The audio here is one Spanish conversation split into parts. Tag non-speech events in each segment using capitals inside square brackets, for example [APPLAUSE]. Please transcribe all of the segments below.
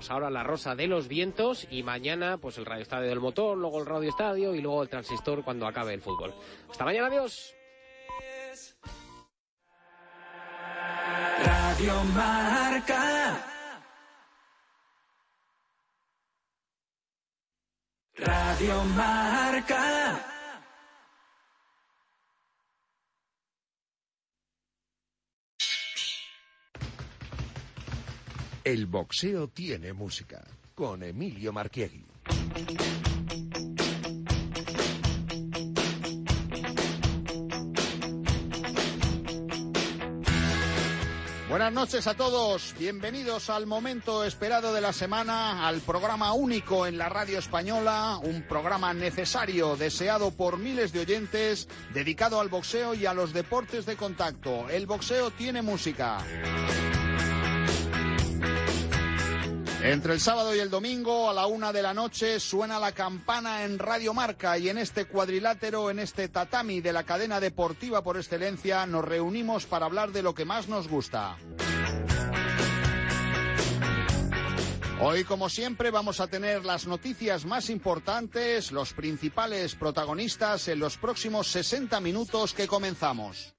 Pues ahora la Rosa de los Vientos y mañana pues el Radio Estadio del Motor, luego el Radio Estadio y luego el Transistor cuando acabe el fútbol. Hasta mañana, adiós. Radio. Radio. El boxeo tiene música con Emilio Marchiegui. Buenas noches a todos, bienvenidos al momento esperado de la semana, al programa único en la radio española, un programa necesario, deseado por miles de oyentes, dedicado al boxeo y a los deportes de contacto. El boxeo tiene música. Entre el sábado y el domingo, a la una de la noche, suena la campana en Radio Marca y en este cuadrilátero, en este tatami de la cadena deportiva por excelencia, nos reunimos para hablar de lo que más nos gusta. Hoy, como siempre, vamos a tener las noticias más importantes, los principales protagonistas en los próximos 60 minutos que comenzamos.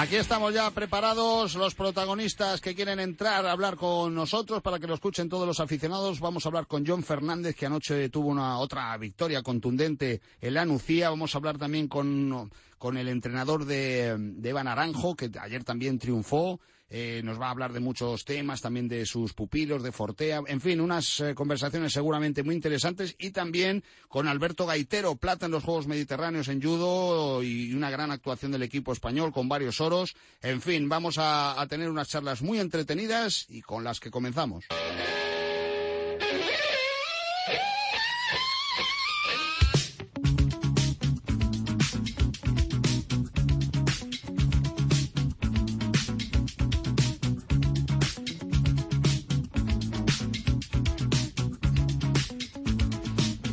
Aquí estamos ya preparados, los protagonistas que quieren entrar a hablar con nosotros para que lo escuchen todos los aficionados. Vamos a hablar con John Fernández, que anoche tuvo una otra victoria contundente en la Nucía. Vamos a hablar también con, con el entrenador de, de Eva Naranjo, que ayer también triunfó. Eh, nos va a hablar de muchos temas, también de sus pupilos, de Fortea, en fin, unas eh, conversaciones seguramente muy interesantes y también con Alberto Gaitero, plata en los Juegos Mediterráneos en judo y una gran actuación del equipo español con varios oros. En fin, vamos a, a tener unas charlas muy entretenidas y con las que comenzamos.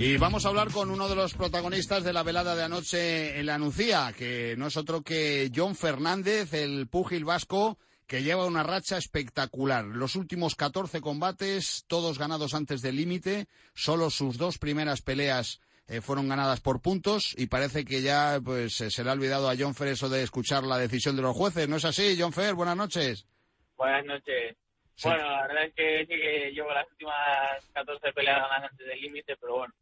Y vamos a hablar con uno de los protagonistas de la velada de anoche en la que no es otro que John Fernández, el púgil vasco, que lleva una racha espectacular. Los últimos 14 combates, todos ganados antes del límite, solo sus dos primeras peleas eh, fueron ganadas por puntos y parece que ya pues se le ha olvidado a John Fer eso de escuchar la decisión de los jueces. ¿No es así, John Fer? Buenas noches. Buenas noches. Sí. Bueno, la verdad es que sí que llevo las últimas 14 peleas ganadas antes del límite, pero bueno,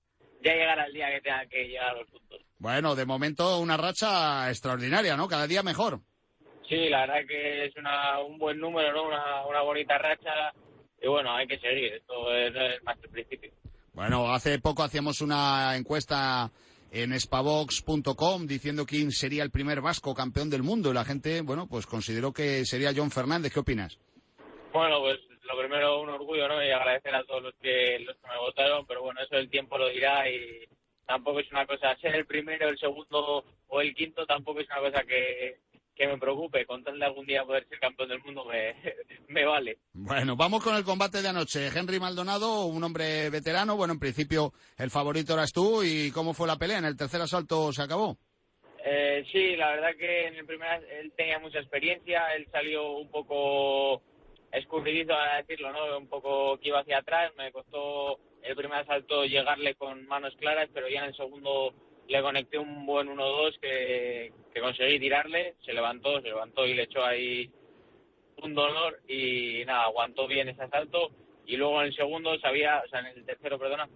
ya llegará el día que tenga que llegar a los puntos. Bueno, de momento una racha extraordinaria, ¿no? Cada día mejor. Sí, la verdad que es una, un buen número, ¿no? Una, una bonita racha. Y bueno, hay que seguir. Esto es, es más que el principio. Bueno, hace poco hacíamos una encuesta en spavox.com diciendo quién sería el primer vasco campeón del mundo y la gente, bueno, pues consideró que sería John Fernández. ¿Qué opinas? Bueno, pues lo primero un orgullo, ¿no? Y agradecer a todos los que, los que me votaron, pero bueno, eso el tiempo lo dirá y tampoco es una cosa, ser el primero, el segundo o el quinto tampoco es una cosa que, que me preocupe. Con tal de algún día poder ser campeón del mundo me, [LAUGHS] me vale. Bueno, vamos con el combate de anoche. Henry Maldonado, un hombre veterano. Bueno, en principio el favorito eras tú. ¿Y cómo fue la pelea? ¿En el tercer asalto se acabó? Eh, sí, la verdad que en el primer él tenía mucha experiencia, él salió un poco escurridizo a decirlo, ¿no? Un poco que iba hacia atrás, me costó el primer asalto llegarle con manos claras, pero ya en el segundo le conecté un buen 1-2 que, que conseguí tirarle, se levantó, se levantó y le echó ahí un dolor y nada, aguantó bien ese asalto y luego en el segundo sabía, o sea, en el tercero, perdona,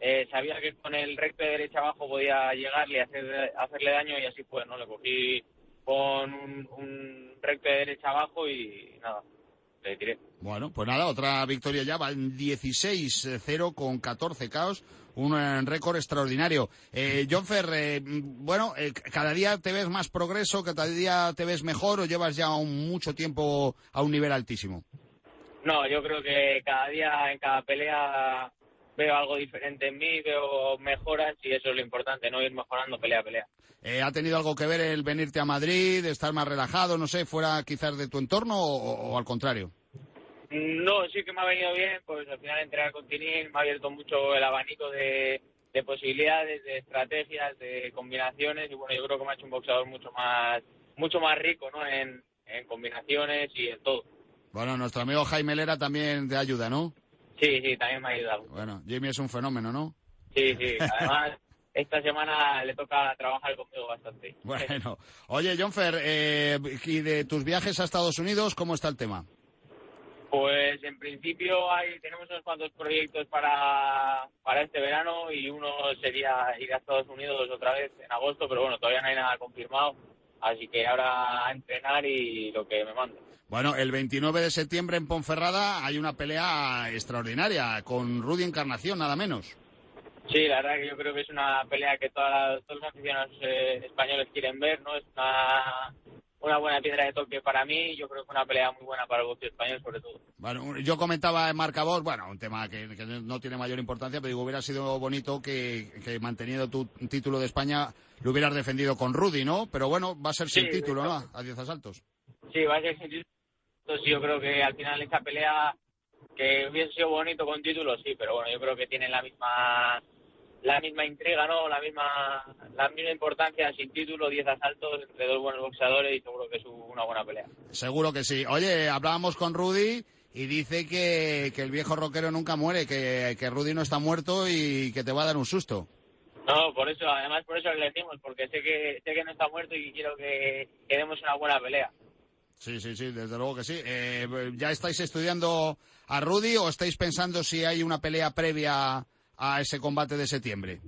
eh, sabía que con el recto de derecha abajo podía llegarle y hacer, hacerle daño y así fue, ¿no? Le cogí con un, un recto de derecha abajo y nada, le. Bueno, pues nada, otra victoria ya, va en 16-0 con 14 caos, un eh, récord extraordinario. Eh, John Fer, eh, bueno, eh, cada día te ves más progreso, cada día te ves mejor o llevas ya un, mucho tiempo a un nivel altísimo. No, yo creo que cada día, en cada pelea, veo algo diferente en mí, veo mejoras y eso es lo importante, no ir mejorando pelea a pelea. Eh, ¿Ha tenido algo que ver el venirte a Madrid, estar más relajado, no sé, fuera quizás de tu entorno o, o al contrario? No, sí que me ha venido bien, pues al final entrenar con Tinin me ha abierto mucho el abanico de, de posibilidades, de estrategias, de combinaciones y bueno, yo creo que me ha hecho un boxeador mucho más mucho más rico, ¿no? En, en combinaciones y en todo. Bueno, nuestro amigo Jaime Lera también te ayuda, ¿no? Sí, sí, también me ha ayudado. Bueno, Jimmy es un fenómeno, ¿no? Sí, sí, además [LAUGHS] esta semana le toca trabajar conmigo bastante. [LAUGHS] Bueno, oye, Jonfer, eh, y de tus viajes a Estados Unidos, ¿cómo está el tema? Pues en principio hay, tenemos unos cuantos proyectos para, para este verano y uno sería ir a Estados Unidos otra vez en agosto, pero bueno, todavía no hay nada confirmado, así que ahora a entrenar y lo que me mande. Bueno, el 29 de septiembre en Ponferrada hay una pelea extraordinaria con Rudy Encarnación, nada menos. Sí, la verdad que yo creo que es una pelea que toda- todos los aficionados eh, españoles quieren ver, ¿no? Es una, una buena piedra de toque para mí, yo creo que una pelea muy buena para el boxeo español sobre todo. Bueno, yo comentaba en marcador, bueno, un tema que, que no tiene mayor importancia, pero digo, hubiera sido bonito que, que manteniendo tu título de España lo hubieras defendido con Rudy, ¿no? Pero bueno, va a ser sin Sí, título, ¿no? A 10 asaltos. Sí, va a ser sin título. Entonces yo creo que al final esa pelea que hubiese sido bonito con título, sí, pero bueno, yo creo que tienen la misma la misma intriga, ¿no? La misma la misma importancia sin título, 10 asaltos entre dos buenos boxeadores y seguro que es una buena pelea. Seguro que sí. Oye, hablábamos con Rudy y dice que, que el viejo rockero nunca muere, que, que Rudy no está muerto y que te va a dar un susto. No, por eso, además por eso le decimos, porque sé que sé que no está muerto y quiero que, que demos una buena pelea. Sí, sí, sí, desde luego que sí. Eh, ¿Ya estáis estudiando a Rudy o estáis pensando si hay una pelea previa a ese combate de septiembre?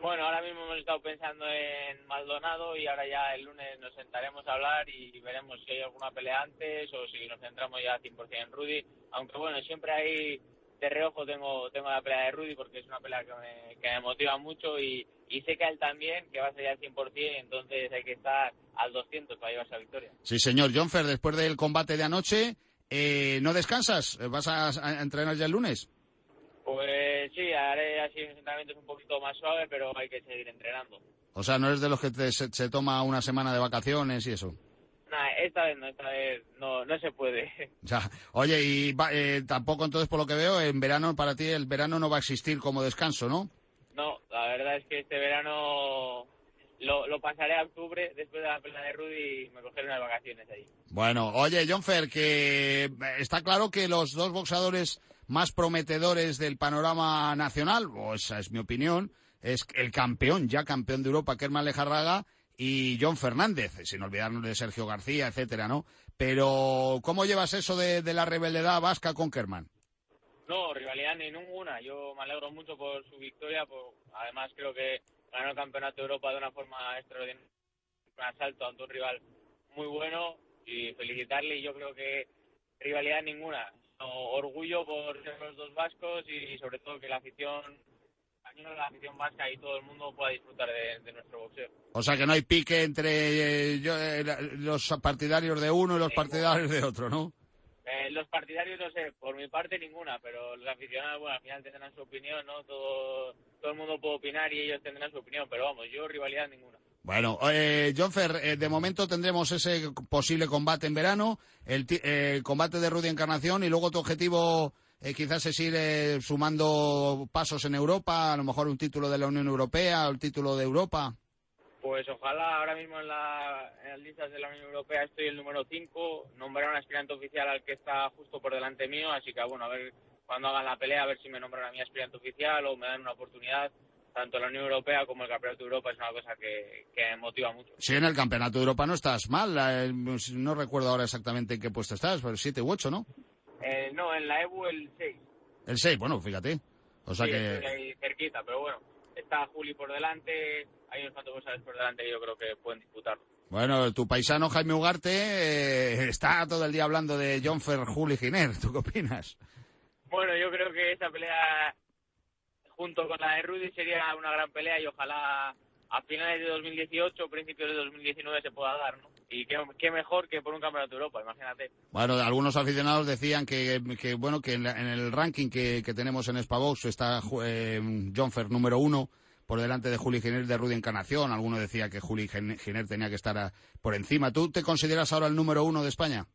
Bueno, ahora mismo hemos estado pensando en Maldonado y ahora ya el lunes nos sentaremos a hablar y veremos si hay alguna pelea antes o si nos centramos ya 100% en Rudy. Aunque bueno, siempre hay de reojo tengo tengo la pelea de Rudy porque es una pelea que me, que me motiva mucho y, y sé que a él también, que va a ser ya al 100%, entonces hay que estar al 200 para llevarse la victoria. Sí, señor. John Fer, después del combate de anoche, eh, ¿no descansas? ¿Vas a, a entrenar ya el lunes? Pues sí, haré así entrenamientos un poquito más suaves, pero hay que seguir entrenando. O sea, no eres de los que te- se, se toma una semana de vacaciones y eso. Nah, esta vez no, esta vez no, no se puede. Ya. Oye, y va- eh, tampoco entonces, por lo que veo, en verano, para ti, el verano no va a existir como descanso, ¿no? No, la verdad es que este verano lo, lo pasaré a octubre después de la pelea de Rudy y me cogeré unas vacaciones ahí. Bueno, oye, John Fer, que está claro que los dos boxeadores más prometedores del panorama nacional, o esa es mi opinión, es el campeón, ya campeón de Europa, Kerman Lejarraga, y John Fernández, sin olvidarnos de Sergio García, etcétera, ¿no? Pero, ¿cómo llevas eso de, la rebeliedad vasca con Kerman? No, rivalidad ni ninguna. Yo me alegro mucho por su victoria. Por, además, creo que ganó el Campeonato de Europa de una forma extraordinaria. Un asalto ante un rival muy bueno y felicitarle. Y yo creo que rivalidad ninguna. Orgullo por ser los dos vascos y, sobre todo que la afición la afición vasca y todo el mundo pueda disfrutar de, de nuestro boxeo. O sea, que no hay pique entre eh, yo- eh, los partidarios de uno y los partidarios de otro, ¿no? Eh, los partidarios no sé, por mi parte ninguna, pero los aficionados, bueno, al final tendrán su opinión, ¿no? Todo, todo el mundo puede opinar y ellos tendrán su opinión, pero vamos, yo rivalidad ninguna. Bueno, eh, John Fer, eh, de momento tendremos ese posible combate en verano, el, eh, combate de Rudy Encarnación y luego tu objetivo eh, quizás es ir eh, sumando pasos en Europa, a lo mejor un título de la Unión Europea, el título de Europa. Pues ojalá ahora mismo en, la, en las listas de la Unión Europea estoy el número 5, nombrar un aspirante oficial al que está justo por delante mío, así que bueno, a ver cuando hagan la pelea, a ver si me nombran a mi aspirante oficial o me dan una oportunidad. Tanto la Unión Europea como el Campeonato de Europa es una cosa que, que motiva mucho. Si en el Campeonato de Europa no estás mal, eh, no recuerdo ahora exactamente en qué puesto estás, pero 7 u 8, ¿no? Eh, no, en la EBU el 6. El 6, bueno, fíjate. O sea sí, que... estoy ahí cerquita, pero bueno, está Juli por delante, hay unos cuantos cosas por delante que yo creo que pueden disputarlo. Bueno, tu paisano Jaime Ugarte eh, está todo el día hablando de John Fer, Juli Giner. ¿Tú qué opinas? Bueno, yo creo que esa pelea junto con la de Rudy sería una gran pelea y ojalá a finales de 2018 o principios de 2019 se pueda dar, ¿no? y qué, mejor que por un campeonato de Europa, imagínate. Bueno, algunos aficionados decían que, que bueno que en, la- en el ranking que, que tenemos en Spavox está eh, John Fer número uno por delante de Juli Giner de Rudy Encarnación. Alguno decía que Juli Giner tenía que estar por encima. ¿Tú te consideras ahora el número uno de España?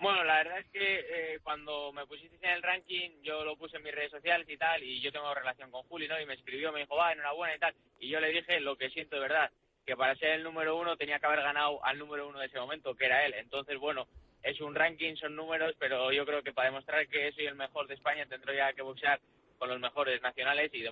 Bueno, la verdad es que eh, cuando me pusisteis en el ranking, yo lo puse en mis redes sociales y tal, y yo tengo relación con Juli, ¿no? Y me escribió, me dijo, va, enhorabuena y tal. Y yo le dije lo que siento de verdad, que para ser el número uno tenía que haber ganado al número uno de ese momento, que era él. Entonces, bueno, es un ranking, son números, pero yo creo que para demostrar que soy el mejor de España tendré que boxear con los mejores nacionales y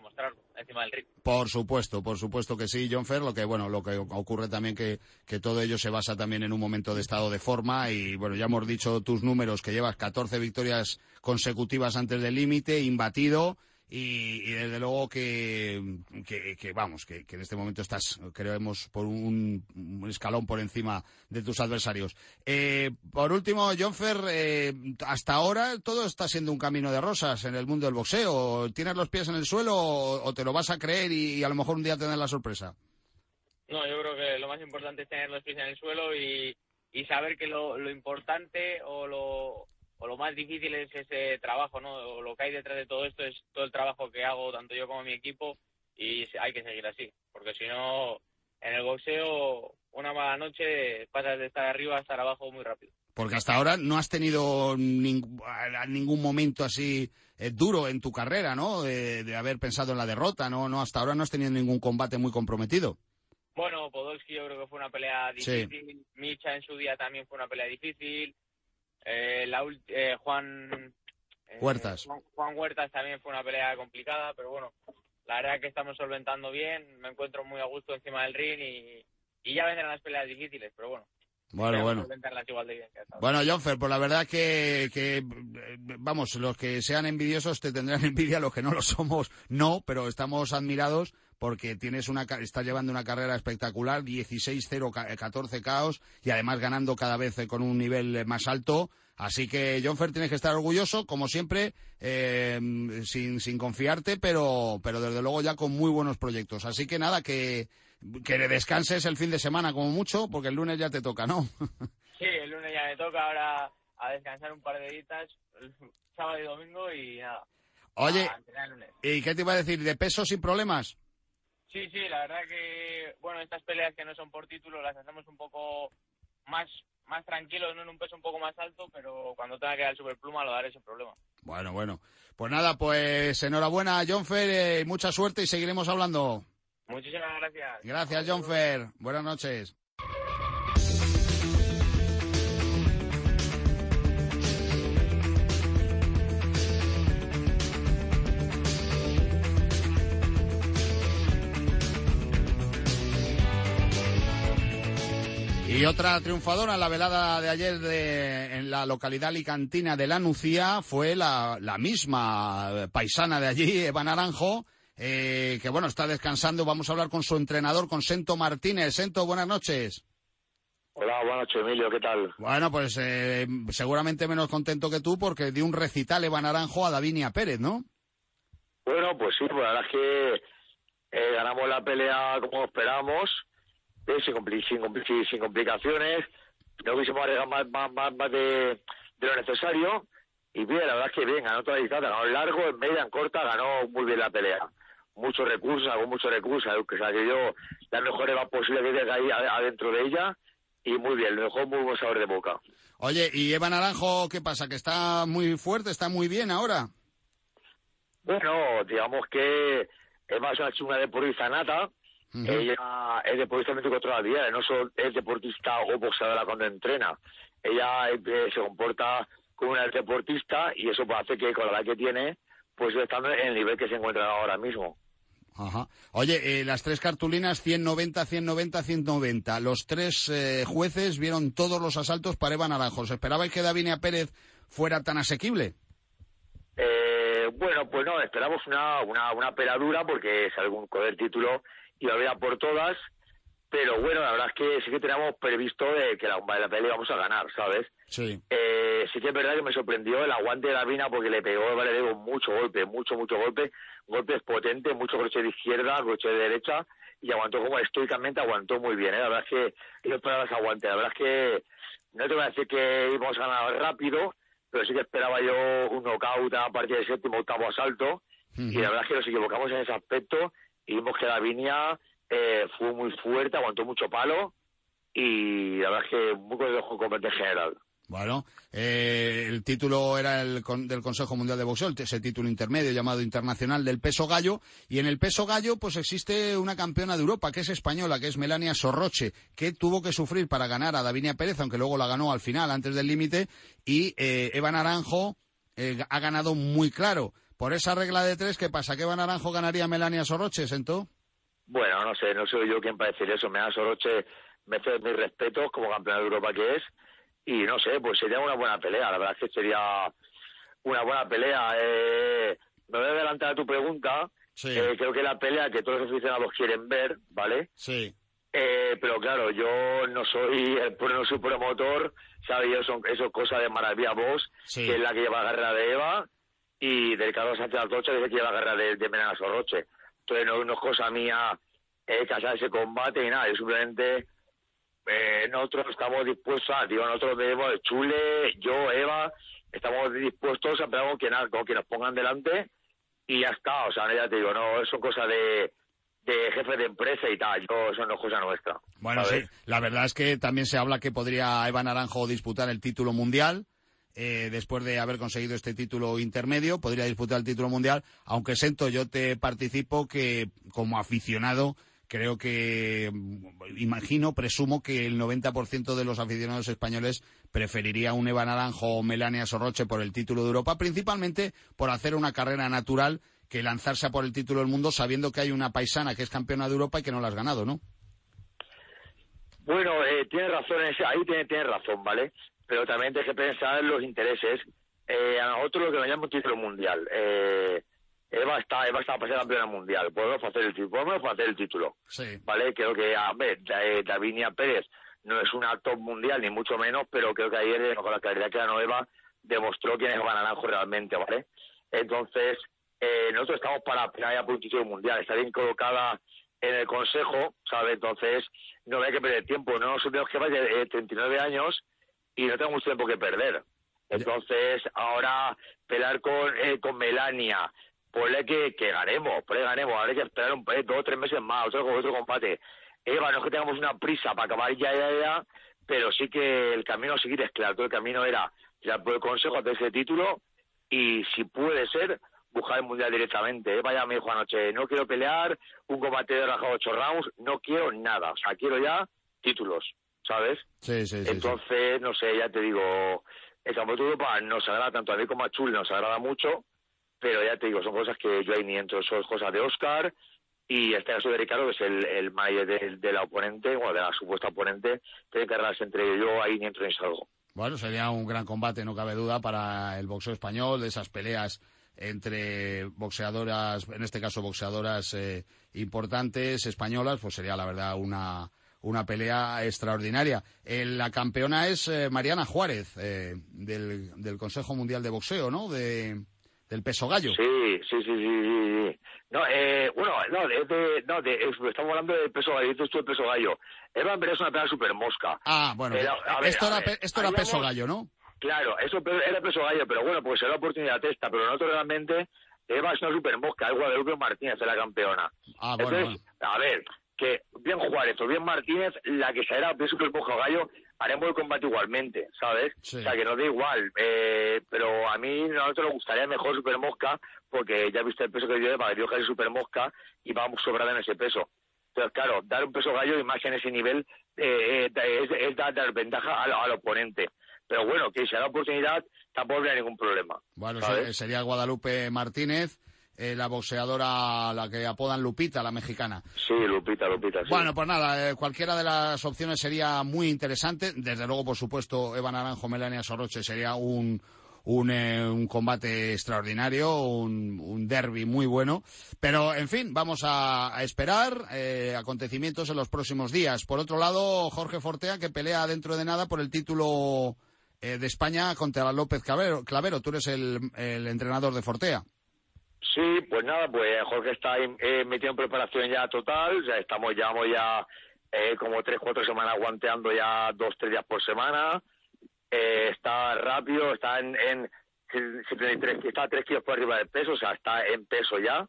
encima del ring. Por supuesto, por supuesto que sí, John Fer. Lo que bueno, lo que ocurre también que, que todo ello se basa también en un momento de estado de forma y bueno, ya hemos dicho tus números que llevas 14 victorias consecutivas antes del límite, imbatido y, y desde luego que, que, vamos, que, que en este momento estás, creemos, por un, escalón por encima de tus adversarios. Eh, por último, John Fer, eh, hasta ahora todo está siendo un camino de rosas en el mundo del boxeo. ¿Tienes los pies en el suelo o, te lo vas a creer y, a lo mejor un día tener la sorpresa? No, yo creo que lo más importante es tener los pies en el suelo y, y saber que lo, lo importante o lo, o lo más difícil es ese trabajo, ¿no? O lo que hay detrás de todo esto es todo el trabajo que hago, tanto yo como mi equipo, y hay que seguir así, porque si no, en el boxeo, una mala noche pasas de estar arriba a estar abajo muy rápido. Porque hasta ahora no has tenido ning- ningún momento así eh, duro en tu carrera, ¿no? De, de haber pensado en la derrota, ¿no? No, hasta ahora no has tenido ningún combate muy comprometido. Bueno, Podolski yo creo que fue una pelea Sí. difícil, Micha en su día también fue una pelea difícil, eh, la eh, Juan... eh, Huertas. Juan, Juan Huertas también fue una pelea complicada, pero bueno, la verdad que estamos solventando bien, me encuentro muy a gusto encima del ring y, y ya vendrán las peleas difíciles, pero bueno, Bueno, bueno. Bueno, Jonfer, pues la verdad que, que, eh, vamos, los que sean envidiosos te tendrán [LAUGHS] envidia, los que no lo somos, no, pero estamos admirados porque tienes una, estás llevando una carrera espectacular, 16-0, ca- 14 caos y además ganando cada vez eh, con un nivel eh, más alto. Así que, Jonfer, tienes que estar orgulloso, como siempre, eh, sin, sin confiarte, pero, pero desde luego ya con muy buenos proyectos. Así que nada, que, que descanses el fin de semana como mucho, porque el lunes ya te toca, ¿no? [LAUGHS] Sí, el lunes ya me toca ahora a descansar un par de días, sábado y domingo y nada. Oye. ¿y qué te iba a decir? ¿De peso sin problemas? Sí, sí, la verdad que, bueno, estas peleas que no son por título las hacemos un poco más más tranquilos, no en un peso un poco más alto, pero cuando tenga que dar el superpluma lo daré sin problema. Bueno, bueno. Pues nada, pues enhorabuena, Jonfer, eh, mucha suerte y seguiremos hablando. Muchísimas gracias. Gracias, Jonfer. Buenas noches. Y otra triunfadora en la velada de ayer de- en la localidad alicantina de La Nucía fue la, la misma paisana de allí, Eva Naranjo, eh, que bueno, está descansando. Vamos a hablar con su entrenador, con Sento Martínez. Sento, buenas noches. Hola, buenas noches, Emilio, ¿qué tal? Bueno, pues eh, seguramente menos contento que tú porque dio un recital Eva Naranjo a Davinia Pérez, ¿no? Bueno, pues sí, pues la verdad es que eh, ganamos la pelea como esperábamos, eh, sin, compli- sin, compli- sin complicaciones, no quisimos arriesgar más, más, más, más de, de lo necesario, y bien, la verdad es que bien, ganó toda la distancia, ganó largo, en media, en corta, ganó muy bien la pelea. Muchos recursos, hago muchos recursos, que se que dio la mejor Eva posible que había ahí adentro de ella, y muy bien, le dejó muy buen sabor de boca. Oye, ¿y Eva Naranjo qué pasa? ¿Que está muy fuerte, está muy bien ahora? Bueno, digamos que Eva es una chunga deportista nata, Ella es deportista 24 horas día, no solo es deportista o boxeadora cuando entrena. Ella eh, se comporta como una deportista y eso pues, hace que con la edad que tiene, pues estando en el nivel que se encuentra ahora mismo. Ajá. Oye, eh, las tres cartulinas 190, 190, 190. Los tres eh, jueces vieron todos los asaltos para Eva Naranjo. ¿Os esperabais que Davinia Pérez fuera tan asequible? Eh, bueno, pues no, esperamos una, una, una peladura porque es algún con el título y verdad por todas, pero bueno, la verdad es que sí que teníamos previsto de que la, la pelea íbamos a ganar, ¿sabes? Sí. Eh, sí que es verdad que me sorprendió el aguante de la Vina porque le pegó, vale, digo, mucho golpe, mucho, mucho golpe, golpes potentes, mucho crochet de izquierda, crochet de derecha, y aguantó como estoicamente, aguantó muy bien. ¿eh? La verdad es que yo esperaba ese aguante. La verdad es que no te voy a decir que íbamos a ganar rápido, pero sí que esperaba yo un knockout a partir del séptimo, octavo asalto. Y la verdad es que nos equivocamos en ese aspecto vimos que Davinia eh, fue muy fuerte, aguantó mucho palo y la verdad es que muy contento con en general. Bueno, eh, el título era el con- del Consejo Mundial de Boxeo, ese título intermedio llamado internacional del peso gallo. Y en el peso gallo, pues existe una campeona de Europa que es española, que es Melania Sorroche, que tuvo que sufrir para ganar a Davinia Pérez, aunque luego la ganó al final, antes del límite. Y eh, Eva Naranjo eh, ha ganado muy claro. Por esa regla de tres, ¿qué pasa? ¿Que Eva Naranjo ganaría Melania Sorroche, Sento? Bueno, no sé, no soy yo quien para decir eso. Me da Soroche, me hace mis respetos como campeona de Europa que es. Y no sé, pues sería una buena pelea. La verdad es que sería una buena pelea. Eh, me voy a adelantar a tu pregunta. Sí. Eh, creo que la pelea que todos los aficionados quieren ver, ¿vale? Sí. Eh, pero claro, yo no soy el no soy promotor, ¿sabes? Yo son, eso es cosa de Maravilla Sí. que es la que lleva la carrera de Eva, y del Carlos Sánchez Altoche, que lleva la carrera de, de Menana Sorroche. Entonces no, no es cosa mía eh, casar ese combate ni nada, yo simplemente eh, nosotros estamos dispuestos a, digo, nosotros debemos, Chule, yo, Eva, estamos dispuestos a pelear con quien, con quien nos pongan delante y ya está, o sea, ya te digo, no, eso es cosa de, de jefe de empresa y tal, yo, eso no es cosa nuestra. Bueno, sí, la verdad es que también se habla que podría Eva Naranjo disputar el título mundial. Eh, después de haber conseguido este título intermedio, podría disputar el título mundial. Aunque Sento, yo te participo que como aficionado creo que, mm, imagino, presumo que el 90% de los aficionados españoles preferiría un Eva Naranjo o Melania Sorroche por el título de Europa, principalmente por hacer una carrera natural que lanzarse a por el título del mundo sabiendo que hay una paisana que es campeona de Europa y que no la has ganado, ¿no? Bueno, eh, tiene razón, ahí tiene, tiene razón, ¿vale? Pero también hay que pensar en los intereses. Eh, a nosotros lo que nos llama un título mundial. Eh, Eva está, Eva está para ser campeona mundial. Podemos hacer el título, podemos hacer el título, Sí. ¿vale? Creo que, a ver, eh, Davinia Pérez no es una top mundial, ni mucho menos, pero creo que ayer, eh, con la claridad que ganó Eva, demostró quién es Eva Naranjo realmente, ¿vale? Entonces, eh, nosotros estamos para pelear por un título mundial. Está bien colocada en el consejo, ¿sabes? Entonces, no hay que perder tiempo. No nos olvidemos que va de 39 años y no tengo mucho tiempo que perder. Entonces, ahora pelear con, eh, con Melania, ponle que, que ganemos, ponle que ganemos. Ahora hay que esperar un, eh, dos o tres meses más, otro, otro combate. Eva, no es que tengamos una prisa para acabar ya, ya, ya, pero sí que el camino a seguir es claro. Todo el camino era ya por el consejo hacer ese título y si puede ser buscar el mundial directamente. Eva ya me dijo anoche, no quiero pelear, un combate de rajado ocho rounds, no quiero nada. O sea, quiero ya títulos, ¿sabes? Sí, sí, sí, sí. Entonces, no sé, ya te digo, el campeonato de Europa nos agrada tanto a mí como a Chul, nos agrada mucho, pero ya te digo, son cosas que yo ahí ni entro, son cosas de Oscar y este caso de Ricardo, que es el, el manager de, de la oponente, o de la supuesta oponente, tiene que arreglarse entre ellos, yo ahí ni entro ni salgo. Bueno, sería un gran combate, no cabe duda, para el boxeo español, de esas peleas entre boxeadoras, en este caso boxeadoras eh, importantes españolas, pues sería la verdad una, una pelea extraordinaria. Eh, la campeona es eh, Mariana Juárez, eh, del, del Consejo Mundial de Boxeo, ¿no? De, del peso gallo. Sí, sí, sí, sí, sí. No, eh, bueno, no, de, de- no, de, es- estamos hablando del peso gallo, dices tú el peso gallo. Eva es una pelea super mosca. Ah, bueno, Pero, a ver, esto, era, ver, esto era peso vamos- gallo, ¿no? Claro, eso era peso gallo, pero bueno, pues será la oportunidad esta, pero nosotros realmente, Eva es una super mosca, es Guadalupe Martínez, es la campeona. Ah, bueno, Entonces, a ver, que bien Juárez o bien Martínez, la que será bien super mosca o gallo, haremos el combate igualmente, ¿sabes? Sí. O sea, que nos da igual, eh, pero a mí a nosotros nos gustaría mejor super mosca, porque ya viste el peso que Eva, que dio que es super mosca, y vamos sobrada en ese peso. Entonces, claro, dar un peso gallo y más en ese nivel eh, eh, es, es dar, dar ventaja al, al oponente. Pero bueno, que si da la oportunidad, tampoco habría ningún problema. Bueno, ¿sabes? se- sería Guadalupe Martínez, eh, la boxeadora, la que apodan Lupita, la mexicana. Sí, Lupita, Lupita, sí. Bueno, pues nada, eh, cualquiera de las opciones sería muy interesante. Desde luego, por supuesto, Eva Naranjo, Melania Soroche sería un, un, eh, un combate extraordinario, un, un derby muy bueno. Pero, en fin, vamos a, a esperar eh, acontecimientos en los próximos días. Por otro lado, Jorge Fortea, que pelea dentro de nada por el título eh, de España contra López Clavero. Clavero. Tú eres el, el entrenador de Fortea. Sí, pues nada, pues Jorge está eh, metido en preparación ya total, sea, estamos, llevamos ya eh, como tres, cuatro semanas guanteando ya dos, tres días por semana, eh, está rápido, está en, en 73, está tres kilos por arriba del peso, o sea, está en peso ya,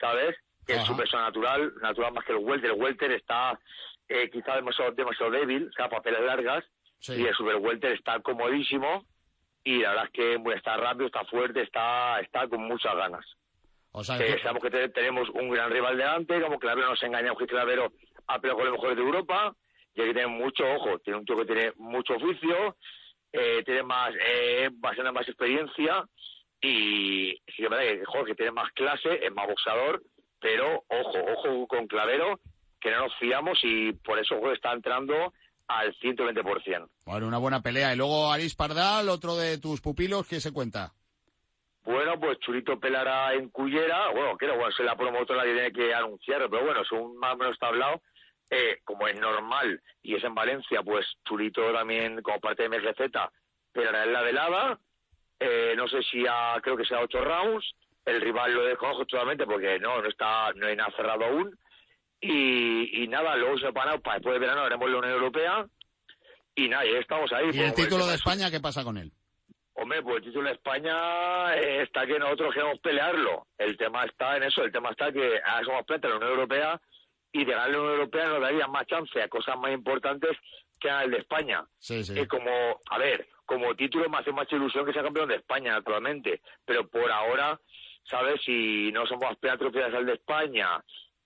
¿sabes? Que es su peso natural, natural más que el welter, el welter está eh, quizá demasiado, demasiado débil, o sea, papeles largas, Sí. y el super welter está comodísimo, y la verdad es que bueno, está rápido, está fuerte, está, está con muchas ganas. O sea, que- sabemos que te- tenemos un gran rival delante, como Clavero nos engañamos que Clavero ha peleado con los mejores de Europa, y hay que tener mucho ojo, tiene un tío que tiene mucho oficio, eh, tiene más, eh, bastante más experiencia, y sí que es verdad que Jorge tiene más clase, es más boxeador, pero ojo, ojo con Clavero, que no nos fiamos y por eso Jorge está entrando al 120%. bueno, una buena pelea. Y luego Aris Pardal, otro de tus pupilos, ¿qué se cuenta? Bueno, pues Churito pelará en Cullera. Bueno, creo bueno, es la promotora que tiene que anunciarlo, pero bueno, según más o menos está hablado, eh, como es normal y es en Valencia, pues Churito también, como parte de MRZ, pelará en la velada. Eh, no sé si a, creo que sea ocho rounds. El rival lo desconozco totalmente porque no, no está, no hay nada cerrado aún. Y, y nada, luego se para, para después de verano haremos la Unión Europea. Y nada, y estamos ahí. ¿Y el Pues, título de pues, España, qué pasa con él? Hombre, pues el título de España eh, está que nosotros queremos pelearlo. El tema está en eso, el tema está que ahora somos plata en la Unión Europea y de ganar la Unión Europea nos daría más chance a cosas más importantes que el de España. Sí, sí. Es como, a ver, como título me hace más ilusión que sea campeón de España, naturalmente. Pero por ahora, ¿sabes? Si no somos aspirantes al de España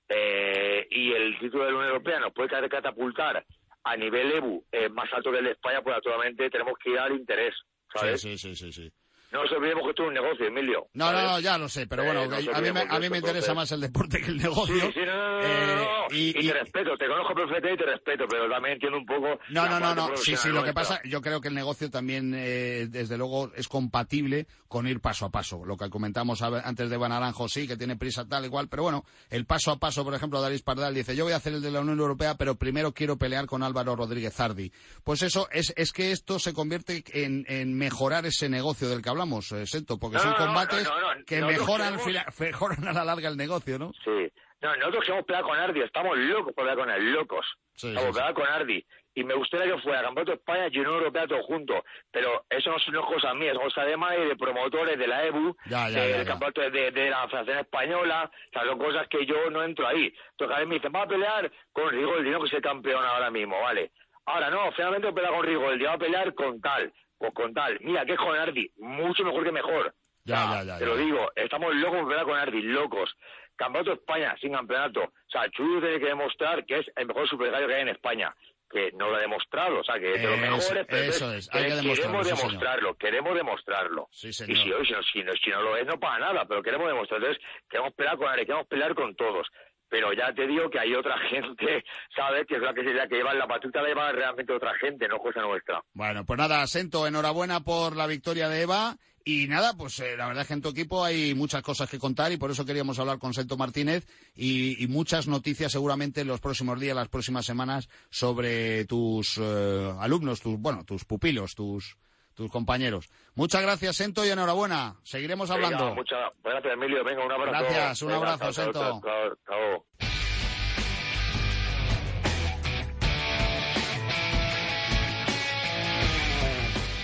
eh, y el título de la Unión Europea nos puede caer catapultar a nivel EBU eh, más alto que el de España, pues naturalmente tenemos que ir al interés, ¿sabes? Sí, sí, sí, sí, sí. No nos olvidemos que esto es un negocio, Emilio. No, no, no, ya lo sé, pero Eh, bueno, se a mí me, a mí me interesa más el deporte que el Sí, negocio. sí, no, no, no, Eh, no, no. y- te respeto, te conozco perfectamente y te respeto, pero también entiendo un poco. No, no, no, no. Sí, sí, lo que pasa, yo creo que el negocio también, eh, desde luego, es compatible con ir paso a paso. Lo que comentamos antes de Van Naranjo, sí, que tiene prisa tal igual, pero bueno, el paso a paso, por ejemplo, Daris Pardal dice, yo voy a hacer el de la Unión Europea, pero primero quiero pelear con Álvaro Rodríguez Zardi. Pues eso, es, es que esto se convierte en, en mejorar ese negocio del que hablamos, eh, Sento, porque No, son no, no, combates no, no, no. que mejoran, queremos- mejoran a la larga el negocio, ¿no? Sí. No, nosotros queremos pelear con Ardi, estamos locos por pelear con él, locos. Sí, Estamos sí, pelear con Ardi. Y me gustaría que fuera Campeonato de España y Unión Europea todo junto. Pero eso no son cosas mías, son cosas de MAE, de promotores, de la EBU, Ya, ya, del ya. Campeonato de, de la Federación Española. O sea, son cosas que yo no entro ahí. Entonces, a veces me dicen, va a pelear con Rigoldino, que es el campeón ahora mismo, ¿vale? Ahora no, finalmente voy a pelear con Rigoldi, va a pelear con tal, pues con tal. Mira, que es con Ardi, mucho mejor que mejor. Ya, O sea, ya, ya, Te ya. lo digo, estamos locos pelear con Ardi, locos. Campeonato de España sin campeonato. O sea, Chuyo tiene que demostrar que es el mejor super gallo que hay en España. Que no lo ha demostrado, o sea, que es de los mejores. pero eso es, hay que queremos demostrarlo, sí, señor. demostrarlo, queremos demostrarlo. Sí, Y señor. si, hoy, si, no, si, no, si no lo es, no para nada, pero queremos demostrarlo. Entonces, queremos pelear con Ardi, queremos pelear con todos. Pero ya te digo que hay otra [LAUGHS] gente, ¿sabes? Que es la que, la que lleva la batuta, la lleva realmente otra gente, no cosa nuestra. Bueno, pues nada, Sento, enhorabuena por la victoria de Eva. Y nada, pues eh, la verdad es que en tu equipo hay muchas cosas que contar y por eso queríamos hablar con Sento Martínez y, y muchas noticias seguramente en los próximos días, las próximas semanas sobre tus eh, alumnos, tus, bueno, tus pupilos, tus, tus compañeros. Muchas gracias, Sento, y enhorabuena. Seguiremos hablando. Venga, muchas gracias, Emilio. Venga, un abrazo. Gracias, un abrazo, Sento. chao, chao, chao.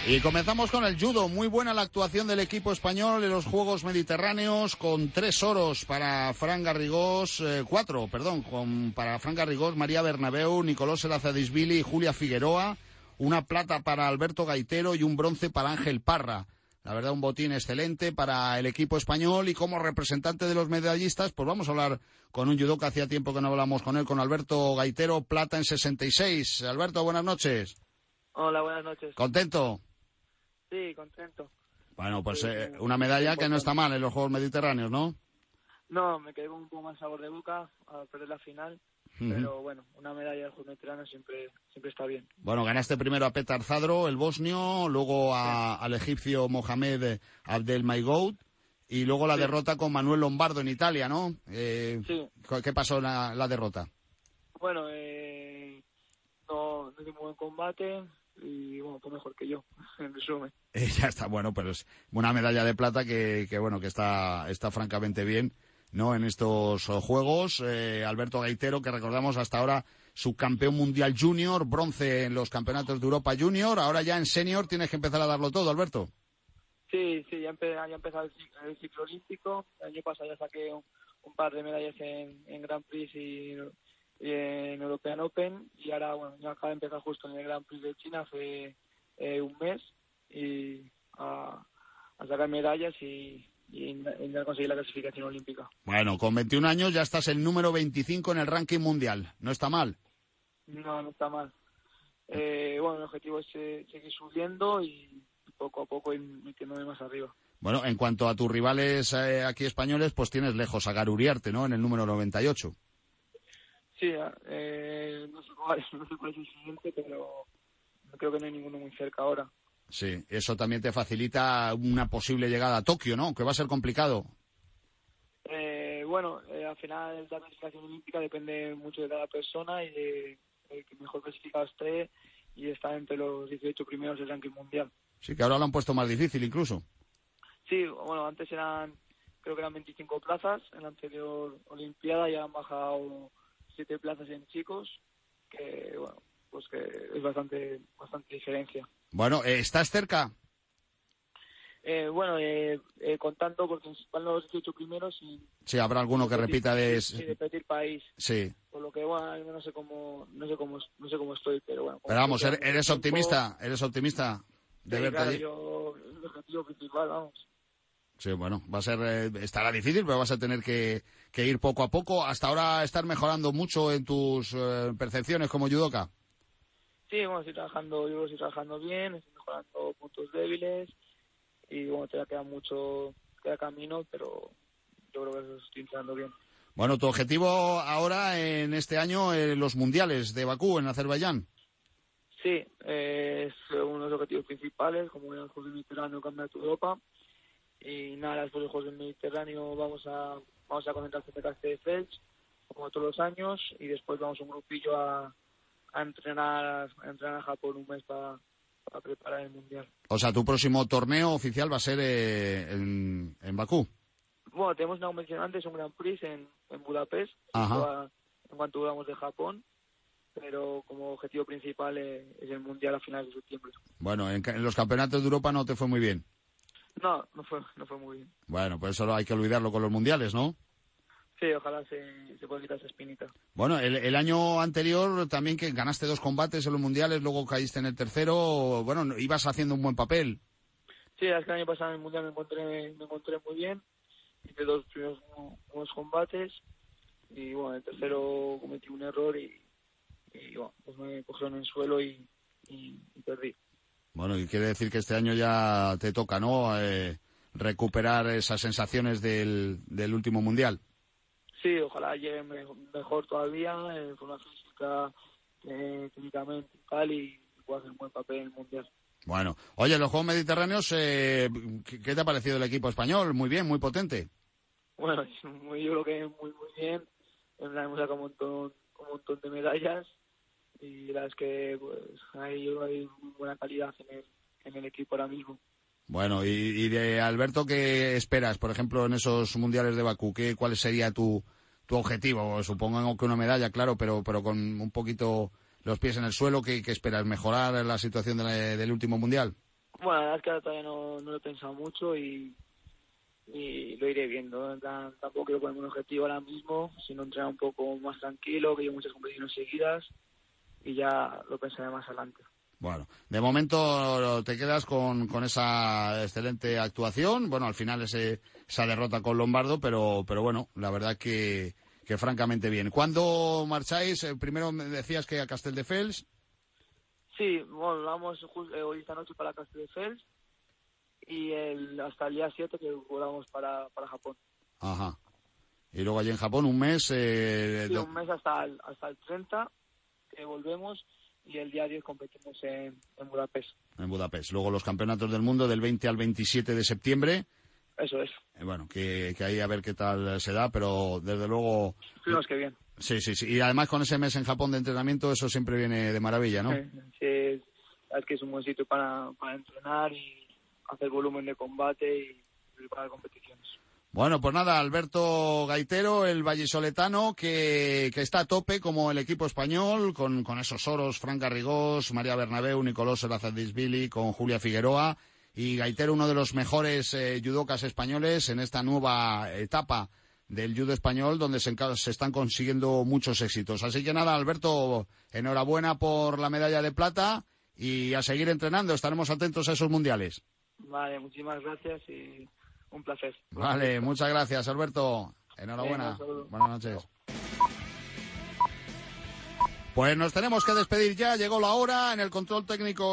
Y comenzamos con el judo. Muy buena la actuación del equipo español en los Juegos Mediterráneos con tres oros para Fran Garrigós, eh, cuatro, perdón, con, para Fran Garrigós, María Bernabeu, Nicolás Elazadisvili y Julia Figueroa. Una plata para Alberto Gaitero y un bronce para Ángel Parra. La verdad, un botín excelente para el equipo español y como representante de los medallistas, pues vamos a hablar con un judo que hacía tiempo que no hablamos con él, con Alberto Gaitero, plata en 66. Alberto, buenas noches. Hola, buenas noches. ¿Contento? Sí, contento. Bueno, pues Sí, eh, una medalla que no está mal en los Juegos Mediterráneos, ¿no? No, me quedé con un poco más sabor de boca al perder la final, Pero bueno, una medalla del juego veterano siempre, siempre está bien. Bueno, ganaste primero a Petar Zadro, el bosnio, luego a- al egipcio Mohamed Abdelmaygoud y luego la Sí. derrota con Manuel Lombardo en Italia, ¿no? Eh, Sí, ¿Qué pasó la, la derrota? bueno, eh, no, no buen combate, y bueno, pues mejor que yo, [LAUGHS] en resumen. Eh, ya está, bueno, pero es una medalla de plata que, que bueno, que está, está francamente bien, ¿no? En estos oh, juegos, eh, Alberto Gaitero, que recordamos hasta ahora subcampeón mundial junior, bronce en los campeonatos de Europa junior, ahora ya en senior tienes que empezar a darlo todo, Alberto. Sí, sí, ya, empe empezado el, ciclo, el ciclo olímpico. El año pasado ya saqué un, par de medallas en, Grand Prix y, en European Open. Y ahora, bueno, ya acaba de empezar justo en el Grand Prix de China hace eh, un mes y a, a sacar medallas y, y, a conseguir la clasificación olímpica. Bueno, con 21 años ya estás el número 25 en el ranking mundial. No está mal. No, no está mal. Eh, bueno, el objetivo es eh, seguir subiendo y poco a poco ir metiéndome más arriba. Bueno, en cuanto a tus rivales eh, aquí españoles, pues tienes lejos a Garuriarte, ¿no? En el número 98. Sí, eh, no, sé cuál, [LAUGHS] no sé cuál es el siguiente, pero creo que no hay ninguno muy cerca ahora. Sí, eso también te facilita una posible llegada a Tokio, ¿no? Que va a ser complicado. Eh, bueno, eh, al final la clasificación olímpica depende mucho de cada persona y de, de que mejor clasificado esté y está entre los 18 primeros del ranking mundial. Sí, que ahora lo han puesto más difícil incluso. Sí, bueno, antes eran, creo que eran 25 plazas en la anterior Olimpiada y han bajado 7 plazas en chicos, que bueno, pues que es bastante, bastante diferencia. Bueno, eh, ¿estás cerca? Eh, bueno, eh, eh, contando porque van los 18 primeros y... Sí, habrá alguno que repita de... Sí, repetir país. Sí. Por lo que, bueno, no sé cómo, no sé cómo, no sé cómo estoy, pero bueno. Pero vamos, eres, eres optimista, eres optimista de Sí, verte claro, allí. yo, el objetivo principal, vamos. Sí, bueno, va a ser, eh, estará difícil, pero vas a tener que, que ir poco a poco. Hasta ahora estás mejorando mucho en tus eh, percepciones como judoka. Sí, bueno, estoy trabajando, yo estoy trabajando bien, estoy mejorando puntos débiles y bueno, todavía queda mucho, queda camino, pero yo creo que estoy entrando bien. Bueno, tu objetivo ahora en este año, eh, los mundiales de Bakú en Azerbaiyán. Sí, eh, es uno de los objetivos principales, como era el Juegos del Mediterráneo, Campeonato de Europa. Y nada, después de los Juegos del Mediterráneo vamos a vamos a concentrarnos en Castelldefels, como todos los años, y después vamos un grupillo a, a entrenar a entrenar a Japón un mes para preparar el Mundial. O sea, tu próximo torneo oficial va a ser eh, en, en Bakú. Bueno, tenemos una convención antes, un Grand Prix en, en Budapest, Ajá. en cuanto volvamos de Japón, pero como objetivo principal eh, es el Mundial a finales de septiembre. Bueno, en, en los campeonatos de Europa no te fue muy bien. No, no fue, no fue muy bien. Bueno, pues eso hay que olvidarlo con los mundiales, ¿no? Sí, ojalá se, se pueda quitar esa espinita. Bueno, el, el año anterior también que ganaste dos combates en los mundiales, luego caíste en el tercero, bueno, no- ibas haciendo un buen papel. Sí, es que el año pasado en el Mundial me encontré, me encontré muy bien. Hice dos primeros buenos combates y bueno, en el tercero cometí un error y, y bueno, pues me cogieron en el suelo y, y, y perdí. Bueno, y quiere decir que este año ya te toca, ¿no? Eh, recuperar esas sensaciones del, del último mundial. Sí, ojalá llegue me- mejor todavía en forma física, eh, técnicamente y tal, y pueda hacer un buen papel en el Mundial. Bueno, oye, los Juegos Mediterráneos, eh, ¿qué, te ha parecido el equipo español? Muy bien, muy potente. Bueno, [LAUGHS] muy, yo creo que muy, muy bien. Hemos sacado un montón, un montón de medallas y la verdad es que pues, hay, hay buena calidad en el, en el equipo ahora mismo. Bueno, y, y de Alberto, ¿qué esperas, por ejemplo, en esos mundiales de Bakú? ¿Qué, ¿Cuál sería tu, objetivo? Supongo que una medalla, claro, pero, pero con un poquito los pies en el suelo. ¿Qué, esperas? ¿Mejorar la situación de la- del último mundial? Bueno, la verdad es que ahora todavía no, lo he pensado mucho y, lo iré viendo. Tampoco quiero ponerme un objetivo ahora mismo, sino entrenar un poco más tranquilo, que llevo muchas competiciones seguidas y ya lo pensaré más adelante. Bueno, de momento te quedas con, con esa excelente actuación. Bueno, al final ese, esa derrota con Lombardo, pero, pero bueno, la verdad que, que francamente bien. ¿Cuándo marcháis? Eh, primero me decías que a Castelldefels. Sí, bueno, vamos eh, hoy esta noche para Castelldefels y el, hasta el día 7 que volamos para, para Japón. Ajá. Y luego allí en Japón un mes. Eh, Sí, un mes hasta el, hasta el 30 que volvemos y el día 10 competimos en, en Budapest. en Budapest. Luego los campeonatos del mundo del 20 al 27 de septiembre. Eso es. Eh, bueno, que, que ahí a ver qué tal se da, pero desde luego. Esperemos que bien. Sí, sí, sí. Y además con ese mes en Japón de entrenamiento, eso siempre viene de maravilla, ¿no? Sí, sí, sabes que es un buen sitio para, para entrenar y hacer volumen de combate y preparar competiciones. Bueno, pues nada, Alberto Gaitero, el vallisoletano, que, que está a tope como el equipo español, con, con esos oros, Fran Garrigós, María Bernabeu, Nicolás Elazadisvili, con Julia Figueroa, y Gaitero, uno de los mejores eh, judocas españoles en esta nueva etapa del judo español, donde se, se están consiguiendo muchos éxitos. Así que nada, Alberto, enhorabuena por la medalla de plata y a seguir entrenando. Estaremos atentos a esos mundiales. Vale, muchísimas gracias y un placer. Vale, muchas gracias, Alberto. Enhorabuena. Buenas noches. Pues nos tenemos que despedir ya. Llegó la hora en el control técnico.